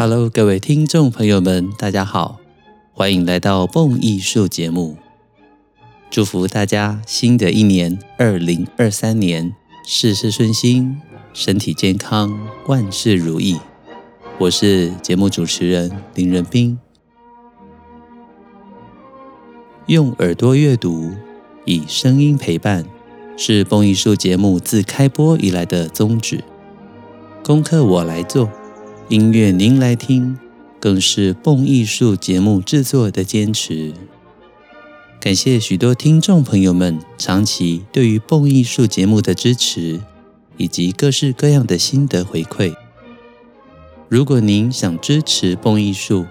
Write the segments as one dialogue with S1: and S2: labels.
S1: Hello，各位听众朋友们，大家好，欢迎来到蹦艺术节目。祝福大家新的一年二零二三年事事顺心，身体健康，万事如意。我是节目主持人林仁斌。用耳朵阅读，以声音陪伴，是蹦艺术节目自开播以来的宗旨。功课我来做。音乐您来听，更是蹦艺术节目制作的坚持。感谢许多听众朋友们长期对于蹦艺术节目的支持，以及各式各样的心得回馈。如果您想支持蹦艺术，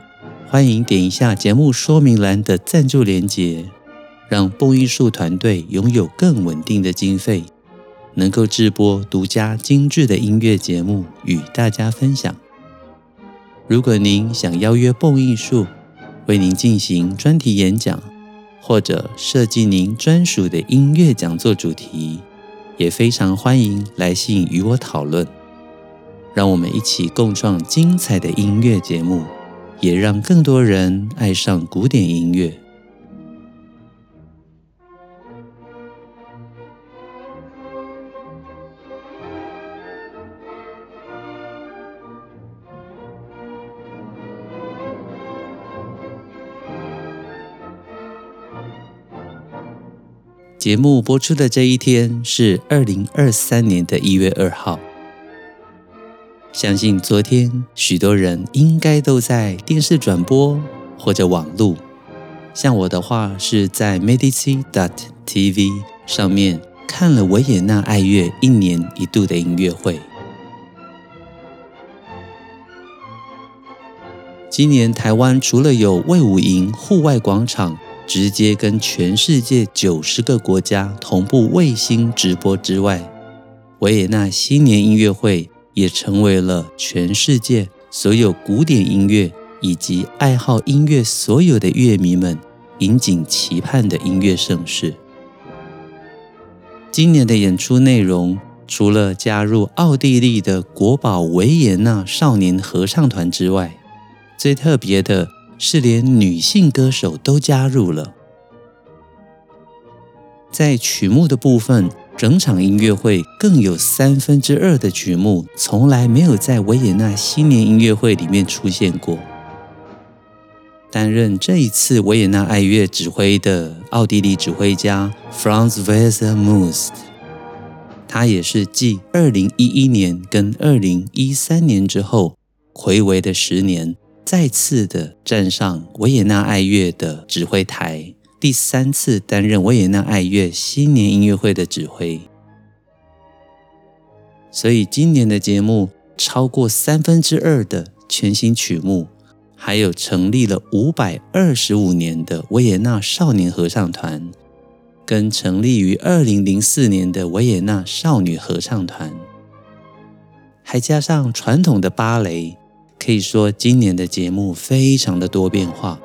S1: 欢迎点一下节目说明栏的赞助连结，让蹦艺术团队拥有更稳定的经费，能够制播独家精致的音乐节目与大家分享。如果您想邀约蹦艺术为您进行专题演讲，或者设计您专属的音乐讲座主题，也非常欢迎来信与我讨论。让我们一起共创精彩的音乐节目，也让更多人爱上古典音乐。节目播出的这一天是二零二三年的一月二号。相信昨天许多人应该都在电视转播或者网路，像我的话是在 Medici.tv 上面看了维也纳爱乐一年一度的音乐会。今年台湾除了有卫武营户外广场，直接跟全世界九十个国家同步卫星直播之外，维也纳新年音乐会也成为了全世界所有古典音乐以及爱好音乐所有的乐迷们引颈期盼的音乐盛事。今年的演出内容，除了加入奥地利的国宝维也纳少年合唱团之外，最特别的。是连女性歌手都加入了。在曲目的部分，整场音乐会更有三分之二的曲目从来没有在维也纳新年音乐会里面出现过。担任这一次维也纳爱乐指挥的奥地利指挥家 Franz Wassermuth，他也是继二零一一年跟二零一三年之后，回违的十年。再次的站上维也纳爱乐的指挥台，第三次担任维也纳爱乐新年音乐会的指挥，所以今年的节目超过三分之二的全新曲目，还有成立了五百二十五年的维也纳少年合唱团，跟成立于二零零四年的维也纳少女合唱团，还加上传统的芭蕾。可以说，今年的节目非常的多变化。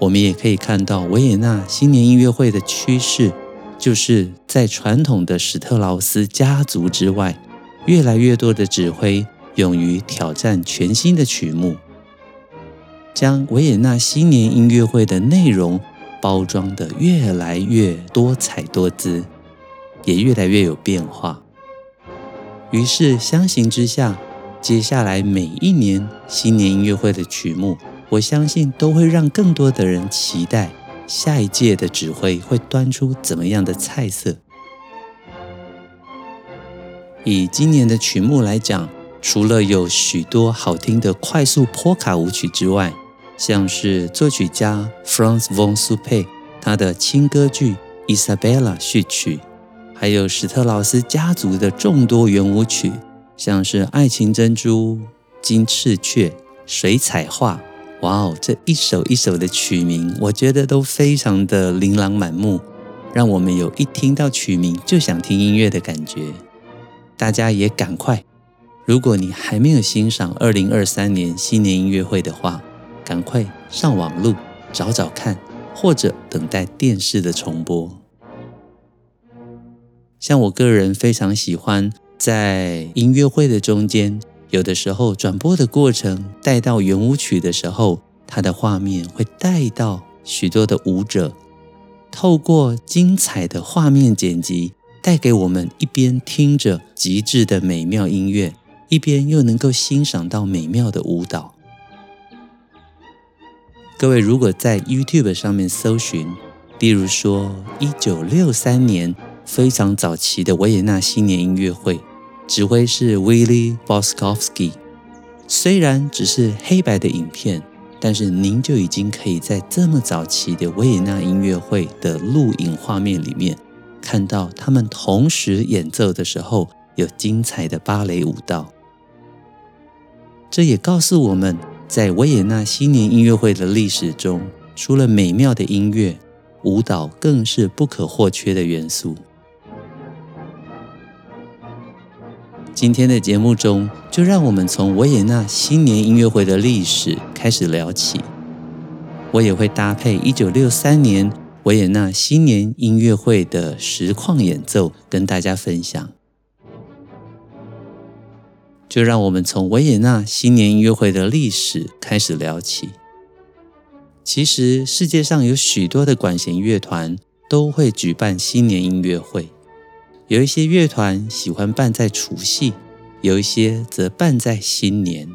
S1: 我们也可以看到维也纳新年音乐会的趋势，就是在传统的史特劳斯家族之外，越来越多的指挥勇于挑战全新的曲目，将维也纳新年音乐会的内容包装得越来越多彩多姿，也越来越有变化。于是相形之下，接下来每一年新年音乐会的曲目，我相信都会让更多的人期待下一届的指挥会端出怎么样的菜色。以今年的曲目来讲，除了有许多好听的快速波卡舞曲之外，像是作曲家 Franz von Suppé 他的轻歌剧《Isabella》序曲，还有史特劳斯家族的众多圆舞曲。像是爱情珍珠、金翅雀、水彩画，哇哦！这一首一首的曲名，我觉得都非常的琳琅满目，让我们有一听到曲名就想听音乐的感觉。大家也赶快，如果你还没有欣赏二零二三年新年音乐会的话，赶快上网路找找看，或者等待电视的重播。像我个人非常喜欢。在音乐会的中间有的时候转播的过程带到圆舞曲的时候，它的画面会带到许多的舞者，透过精彩的画面剪辑，带给我们一边听着极致的美妙音乐，一边又能够欣赏到美妙的舞蹈。各位如果在 YouTube 上面搜寻，例如说一九六三年非常早期的维也纳新年音乐会，指挥是 Willy Boskovsky，虽然只是黑白的影片，但是您就已经可以在这么早期的维也纳音乐会的录影画面里面，看到他们同时演奏的时候有精彩的芭蕾舞蹈。这也告诉我们，在维也纳新年音乐会的历史中，除了美妙的音乐，舞蹈更是不可或缺的元素。今天的节目中，就让我们从维也纳新年音乐会的历史开始聊起。我也会搭配一九六三年维也纳新年音乐会的实况演奏，跟大家分享。就让我们从维也纳新年音乐会的历史开始聊起。其实，世界上有许多的管弦乐团都会举办新年音乐会。有一些乐团喜欢办在除夕，有一些则办在新年。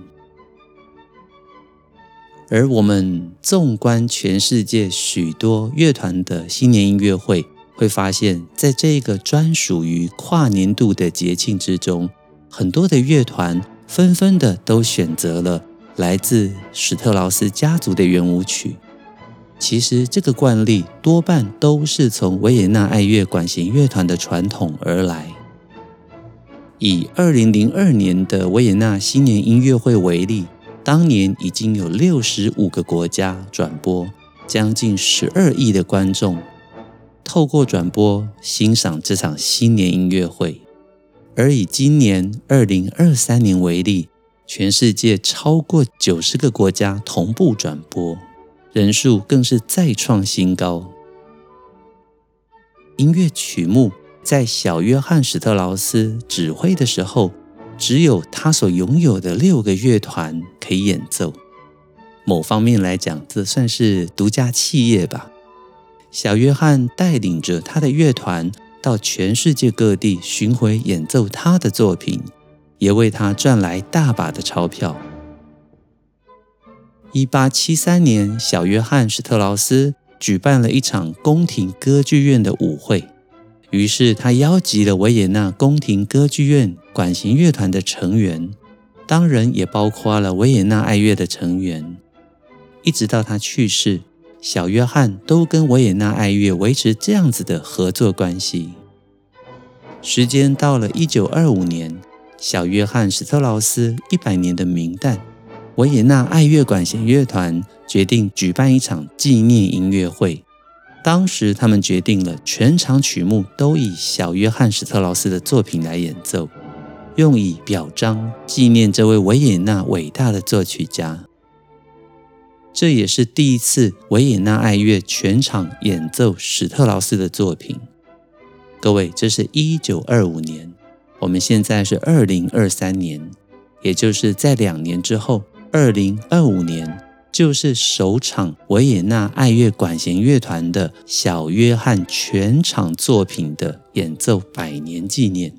S1: 而我们纵观全世界许多乐团的新年音乐会，会发现，在这个专属于跨年度的节庆之中，很多的乐团纷纷的都选择了来自史特劳斯家族的圆舞曲。其实这个惯例多半都是从维也纳爱乐管弦乐团的传统而来。以二零零二年的维也纳新年音乐会为例，当年已经有六十五个国家转播，将近十二亿的观众透过转播欣赏这场新年音乐会。而以今年二零二三年为例，全世界超过九十个国家同步转播。人数更是再创新高。音乐曲目在小约翰·史特劳斯指挥的时候，只有他所拥有的六个乐团可以演奏。某方面来讲，这算是独家企业吧。小约翰带领着他的乐团到全世界各地巡回演奏他的作品，也为他赚来大把的钞票。一八七三年，小约翰·史特劳斯举办了一场宫廷歌剧院的舞会，于是他邀集了维也纳宫廷歌剧院管弦乐团的成员，当然也包括了维也纳爱乐的成员。一直到他去世，小约翰都跟维也纳爱乐维持这样子的合作关系。时间到了一九二五年，小约翰·史特劳斯一百年的冥诞。维也纳爱乐管弦乐团决定举办一场纪念音乐会。当时，他们决定了全场曲目都以小约翰·史特劳斯的作品来演奏，用以表彰纪念这位维也纳伟大的作曲家。这也是第一次维也纳爱乐全场演奏史特劳斯的作品。各位，这是一九二五年，我们现在是二零二三年，也就是在两年之后。二零二五年就是首场维也纳爱乐管弦乐团的小约翰全场作品的演奏百年纪念。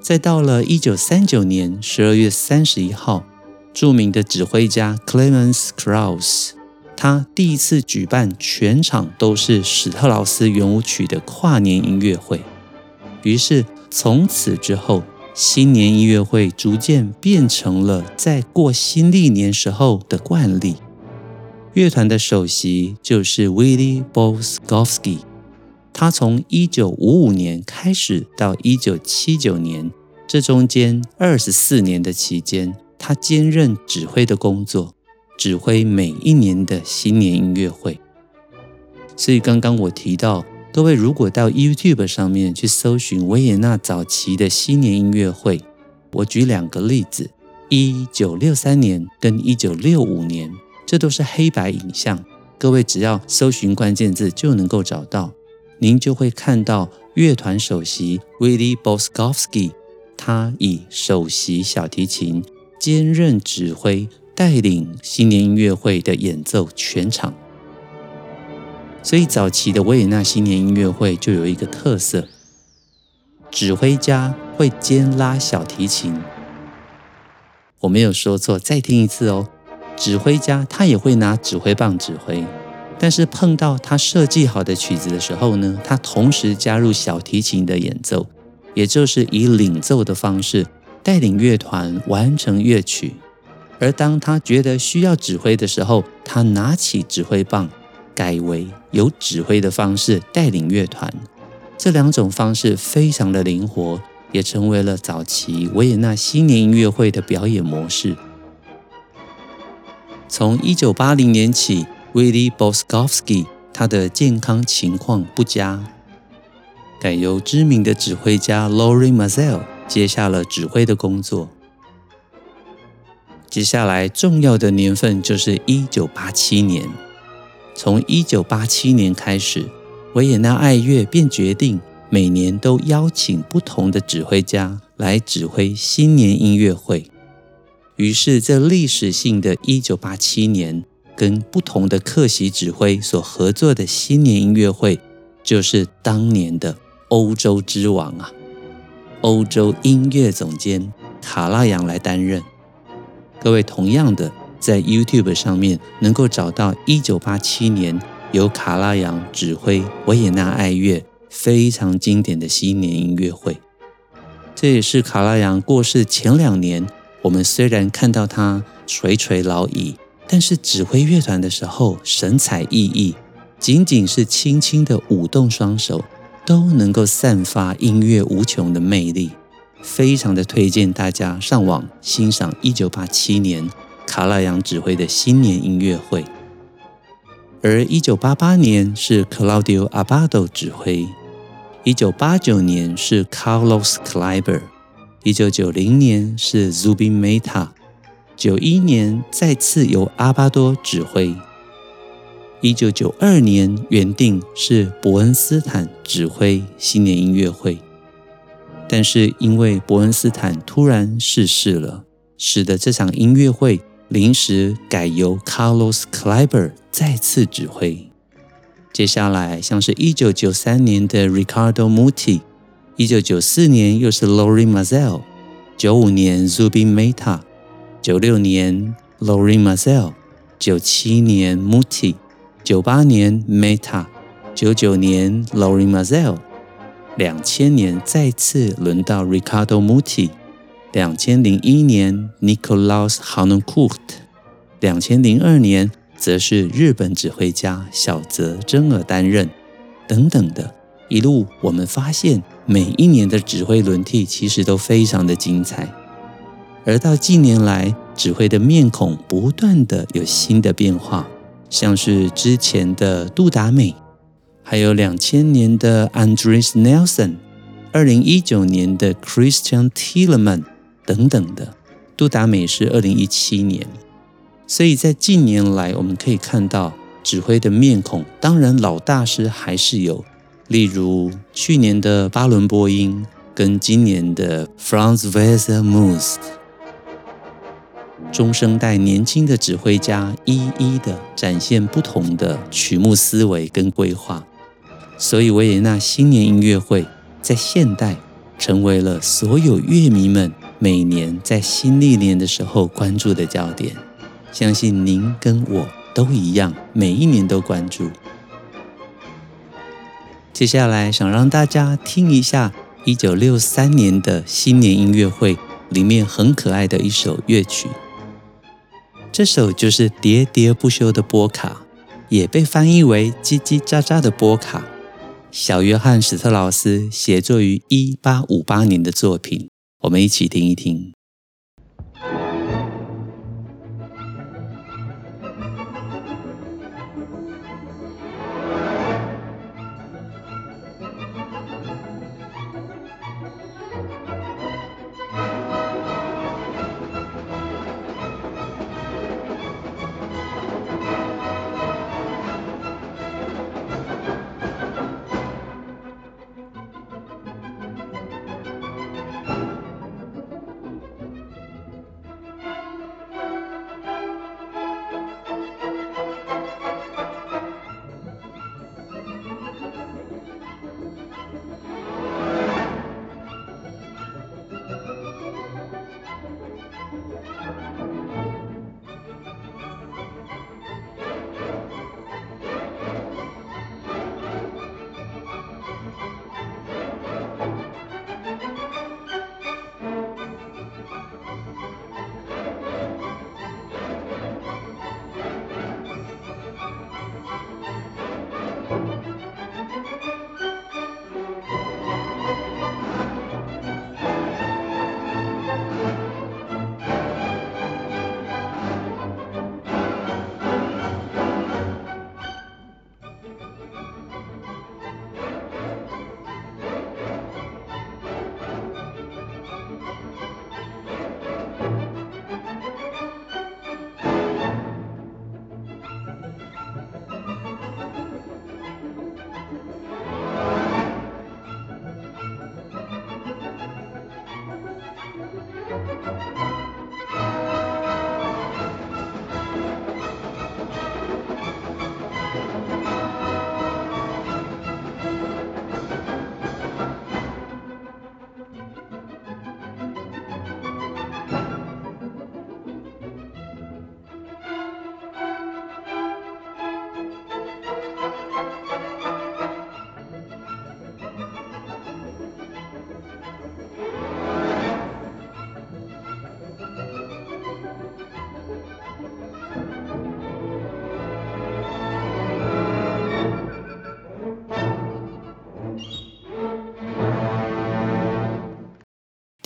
S1: 再到了一九三九年十二月三十一号，著名的指挥家 Clemens Krauss，他第一次举办全场都是史特劳斯圆舞曲的跨年音乐会。于是从此之后。新年音乐会逐渐变成了在过新历年时候的惯例。乐团的首席就是 Willy Boskovsky，他从一九五五年开始到一九七九年，这中间二十四年的期间，他兼任指挥的工作，指挥每一年的新年音乐会。所以刚刚我提到。各位如果到 YouTube 上面去搜寻维也纳早期的新年音乐会，我举两个例子：一九六三年跟一九六五年，这都是黑白影像。各位只要搜寻关键字就能够找到，您就会看到乐团首席 Willy Boskovsky 他以首席小提琴兼任指挥，带领新年音乐会的演奏全场。所以早期的维也纳新年音乐会就有一个特色：指挥家会兼拉小提琴。我没有说错，再听一次哦。指挥家他也会拿指挥棒指挥，但是碰到他设计好的曲子的时候呢，他同时加入小提琴的演奏，也就是以领奏的方式带领乐团完成乐曲。而当他觉得需要指挥的时候，他拿起指挥棒，改为有指挥的方式带领乐团。这两种方式非常的灵活。也成为了早期维也纳新年音乐会的表演模式。从一九八零年起，Willy Boskovsky 他的健康情况不佳，改由知名的指挥家 Lori Mazel 接下了指挥的工作。接下来重要的年份就是一九八七年。从一九八七年开始，维也纳爱乐便决定。每年都邀请不同的指挥家来指挥新年音乐会，于是这历史性的一九八七年，跟不同的客席指挥所合作的新年音乐会，就是当年的欧洲之王啊，欧洲音乐总监卡拉扬来担任。各位同样的，在 YouTube 上面能够找到1987年由卡拉扬指挥维也纳爱乐。非常经典的新年音乐会，这也是卡拉扬过世前两年，我们虽然看到他垂垂老矣，但是指挥乐团的时候神采奕奕，仅仅是轻轻的舞动双手，都能够散发音乐无穷的魅力。非常的推荐大家上网欣赏一九八七年卡拉扬指挥的新年音乐会。而一九八八年是 Claudio Abbado 指挥，一九八九年是 Carlos Kleiber，一九九零年是 Zubin Mehta，九一年再次由阿巴多指挥，一九九二年原定是伯恩斯坦指挥新年音乐会，但是因为伯恩斯坦突然逝世了，使得这场音乐会。临时改由 Carlos Kleiber 再次指挥。接下来像是一九九三年的 Ricardo Muti，一九九四年又是 Lori Mazel，九五年 Zubin Mehta，九六年 Lori Mazel，九七年 Muti，九八年 Mehta，九九年 Lori Mazel，两千年再次轮到 Ricardo Muti。两千零一年，Nikolaus Harnoncourt；两千零二年，则是日本指挥家小泽征尔担任。等等的一路，我们发现每一年的指挥轮替其实都非常的精彩。而到近年来，指挥的面孔不断的有新的变化，像是之前的杜达美，还有两千年的 Andris Nelson，二零一九年的 Christian Tilman。等等的，杜达美是二零一七年，所以在近年来，我们可以看到指挥的面孔，当然老大师还是有，例如去年的巴伦波因跟今年的 Franz Wettermuth，中生代年轻的指挥家一一的展现不同的曲目思维跟规划，所以维也纳新年音乐会在现代成为了所有乐迷们。每年在新历年的时候关注的焦点，相信您跟我都一样，每一年都关注。接下来想让大家听一下一九六三年的新年音乐会里面很可爱的一首乐曲，这首就是喋喋不休的波卡，也被翻译为叽叽喳喳的波卡。小约翰史特劳斯写作于一八五八年的作品。我们一起听一听。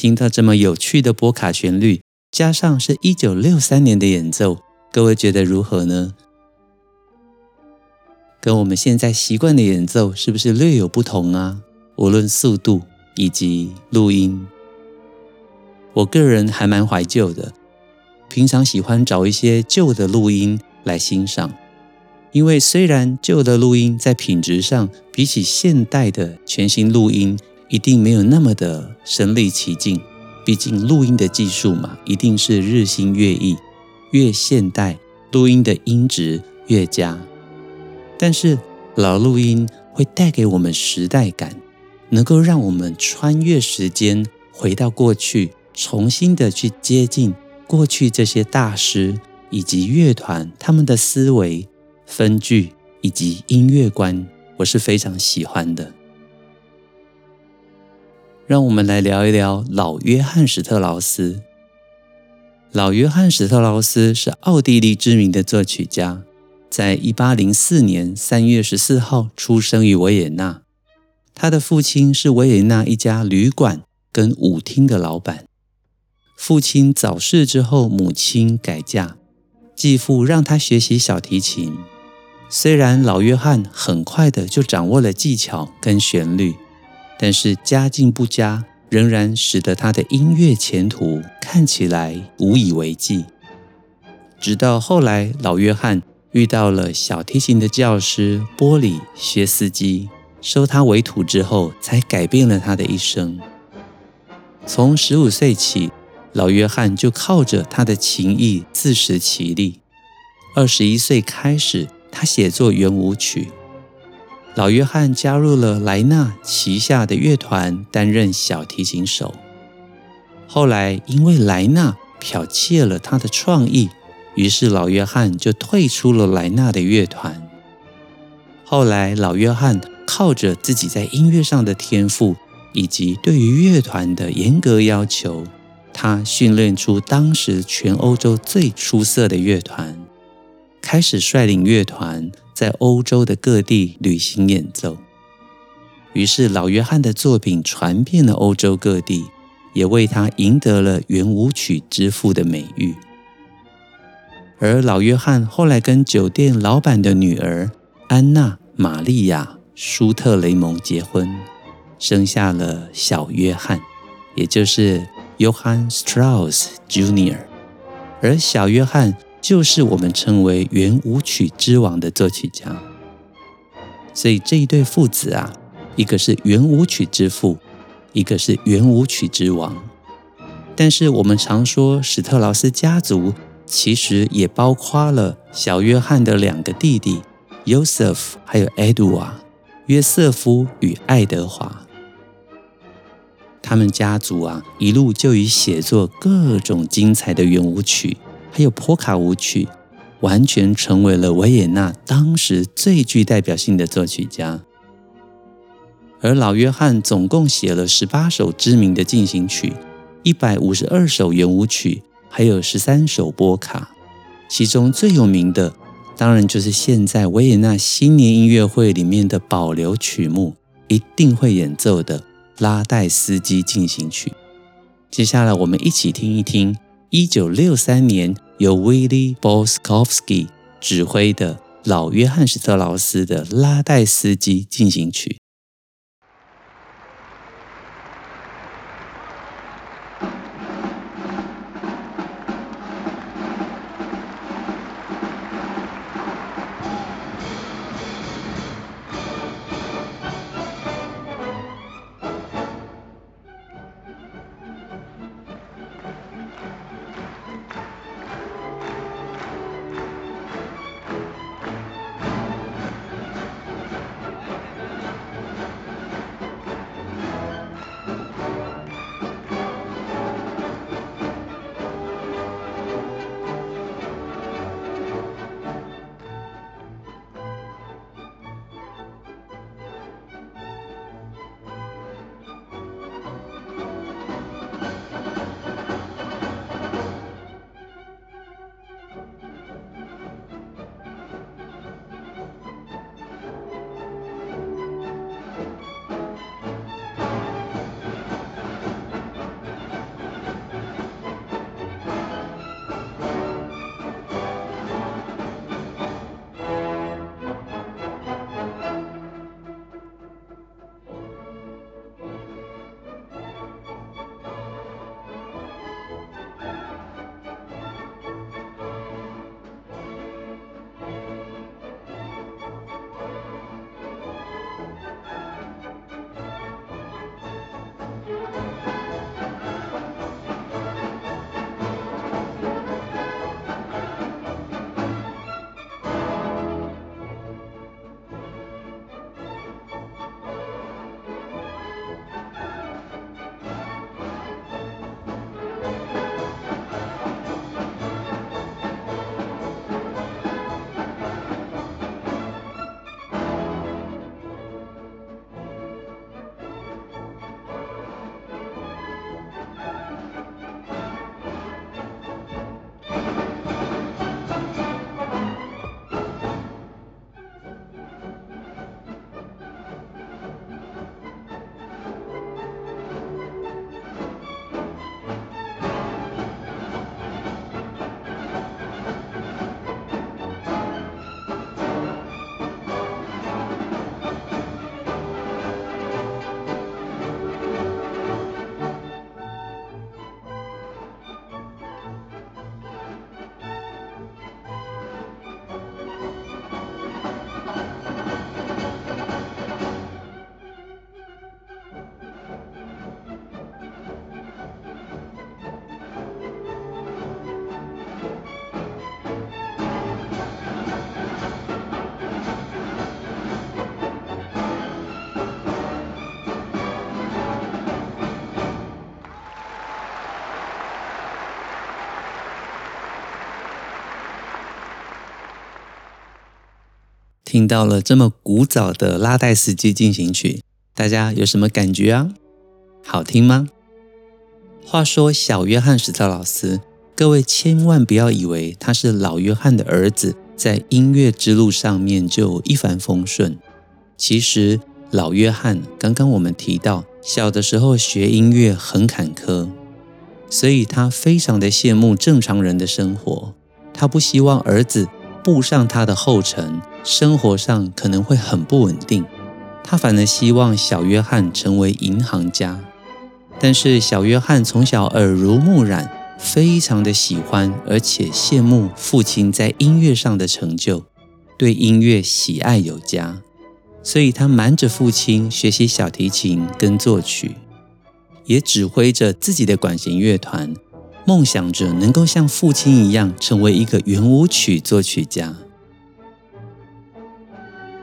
S1: 听到这么有趣的波卡旋律，加上是一九六三年的演奏，各位觉得如何呢？跟我们现在习惯的演奏是不是略有不同啊？无论速度以及录音，我个人还蛮怀旧的，平常喜欢找一些旧的录音来欣赏，因为虽然旧的录音在品质上比起现代的全新录音一定没有那么的身临其境，毕竟录音的技术嘛，一定是日新月异，越现代录音的音质越佳。但是老录音会带给我们时代感，能够让我们穿越时间，回到过去，重新的去接近过去这些大师以及乐团他们的思维、分句以及音乐观，我是非常喜欢的。让我们来聊一聊老约翰·史特劳斯。老约翰·史特劳斯是奥地利知名的作曲家。在一八零四年三月十四号出生于维也纳，他的父亲是维也纳一家旅馆跟舞厅的老板。父亲早逝之后，母亲改嫁，继父让他学习小提琴。虽然老约翰很快的就掌握了技巧跟旋律，但是家境不佳，仍然使得他的音乐前途看起来无以为继。直到后来，老约翰。遇到了小提琴的教师波里薛斯基，收他为徒之后，才改变了他的一生。从十五岁起，老约翰就靠着他的琴艺自食其力。二十一岁开始，他写作圆舞曲。老约翰加入了莱纳旗下的乐团，担任小提琴手。后来，因为莱纳剽窃了他的创意。于是老约翰就退出了莱纳的乐团。后来老约翰靠着自己在音乐上的天赋，以及对于乐团的严格要求，他训练出当时全欧洲最出色的乐团，开始率领乐团在欧洲的各地旅行演奏。于是老约翰的作品传遍了欧洲各地，也为他赢得了圆舞曲之父的美誉。而老约翰后来跟酒店老板的女儿安娜·玛利亚·舒特雷蒙结婚，生下了小约翰，也就是 Johann Strauss Jr.，而小约翰就是我们称为圆舞曲之王的作曲家。所以这一对父子啊，一个是圆舞曲之父，一个是圆舞曲之王。但是我们常说史特劳斯家族。其实也包括了小约翰的两个弟弟约瑟夫，还有 Edward，，约瑟夫与爱德华。他们家族啊，一路就以写作各种精彩的圆舞曲，还有波卡舞曲，完全成为了维也纳当时最具代表性的作曲家。而老约翰总共写了十八首知名的进行曲，一百五十二首圆舞曲。还有十三首波卡，其中最有名的当然就是现在维也纳新年音乐会里面的保留曲目，一定会演奏的拉代斯基进行曲。接下来我们一起听一听一九六三年由 Willy Boskovsky 指挥的老约翰·史特劳斯的拉戴斯基进行曲。听到了这么古早的拉代斯基进行曲，大家有什么感觉啊？好听吗？话说小约翰史特劳斯，各位千万不要以为他是老约翰的儿子，在音乐之路上面就一帆风顺。其实老约翰刚刚我们提到，小的时候学音乐很坎坷，所以他非常的羡慕正常人的生活，他不希望儿子步上他的后尘，生活上可能会很不稳定，他反而希望小约翰成为银行家。但是小约翰从小耳濡目染，非常的喜欢，而且羡慕父亲在音乐上的成就，对音乐喜爱有加，所以他瞒着父亲学习小提琴跟作曲，也指挥着自己的管弦乐团，梦想着能够像父亲一样成为一个圆舞曲作曲家。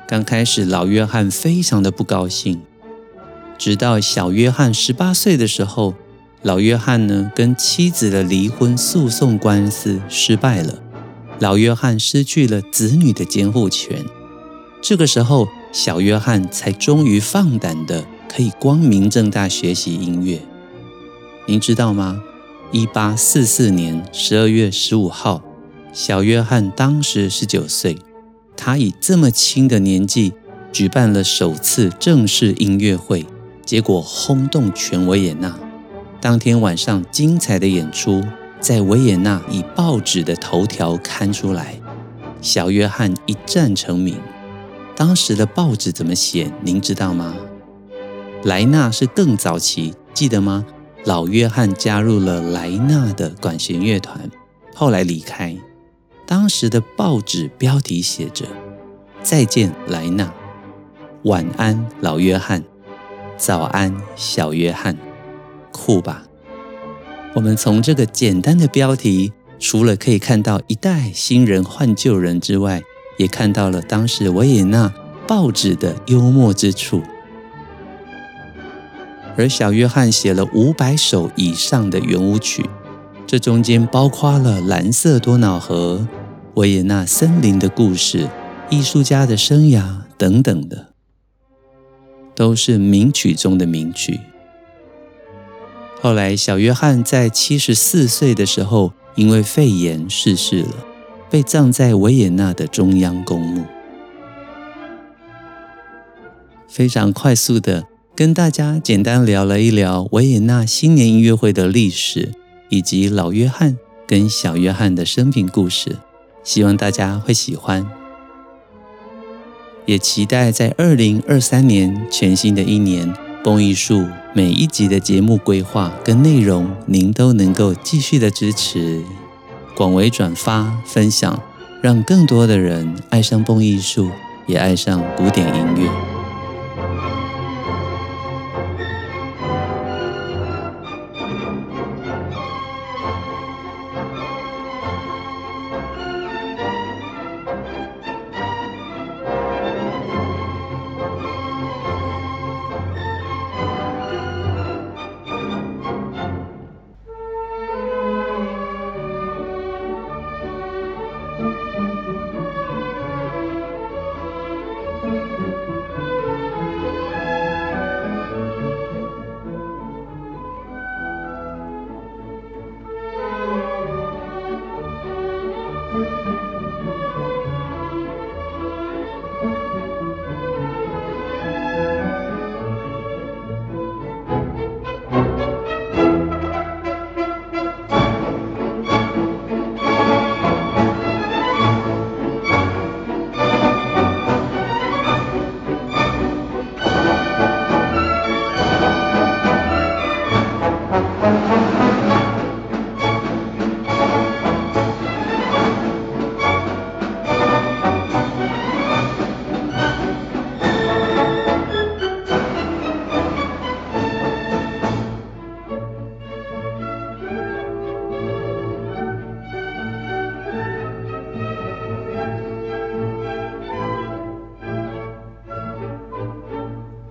S1: 刚开始，老约翰非常的不高兴。直到小约翰十八岁的时候，老约翰呢跟妻子的离婚诉讼官司失败了，老约翰失去了子女的监护权。这个时候，小约翰才终于放胆的可以光明正大学习音乐。您知道吗？一八四四年十二月十五号，小约翰当时十九岁，他以这么轻的年纪举办了首次正式音乐会。结果轰动全维也纳。当天晚上精彩的演出在维也纳以报纸的头条刊出来，小约翰一战成名。当时的报纸怎么写？您知道吗？莱纳是更早期，记得吗？老约翰加入了莱纳的管弦乐团，后来离开。当时的报纸标题写着：“再见，莱纳；晚安，老约翰。”早安，小约翰，酷吧？我们从这个简单的标题，除了可以看到一代新人换旧人之外，也看到了当时维也纳报纸的幽默之处。而小约翰写了五百首以上的圆舞曲，这中间包括了《蓝色多瑙河》、维也纳森林的故事、艺术家的生涯等等的。都是名曲中的名曲。后来，小约翰在七十四岁的时候，因为肺炎逝世了，被葬在维也纳的中央公墓。非常快速的跟大家简单聊了一聊维也纳新年音乐会的历史，以及老约翰跟小约翰的生平故事，希望大家会喜欢。也期待在二零二三年全新的一年，蹦艺术每一集的节目规划跟内容，您都能够继续的支持，广为转发分享，让更多的人爱上蹦艺术，也爱上古典音乐。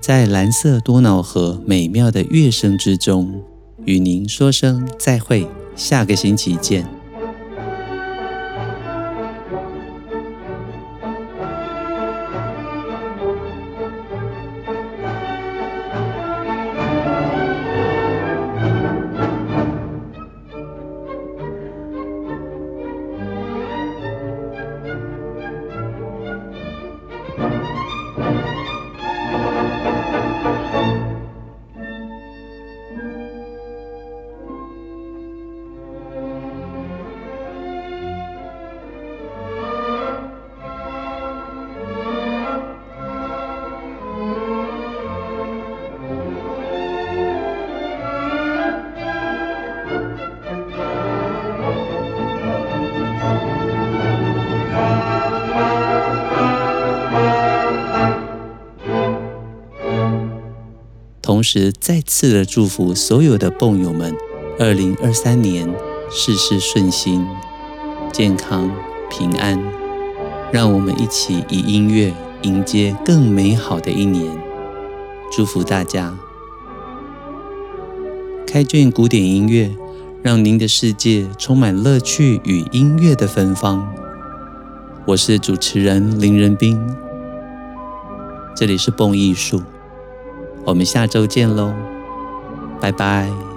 S1: 在蓝色多瑙河美妙的乐声之中，与您说声再会，下个星期见。时再次的祝福所有的蹦友们，二零二三年事事顺心，健康平安。让我们一起以音乐迎接更美好的一年，祝福大家。开卷古典音乐，让您的世界充满乐趣与音乐的芬芳。我是主持人林仁斌，这里是蹦艺术，我们下周见喽，拜拜。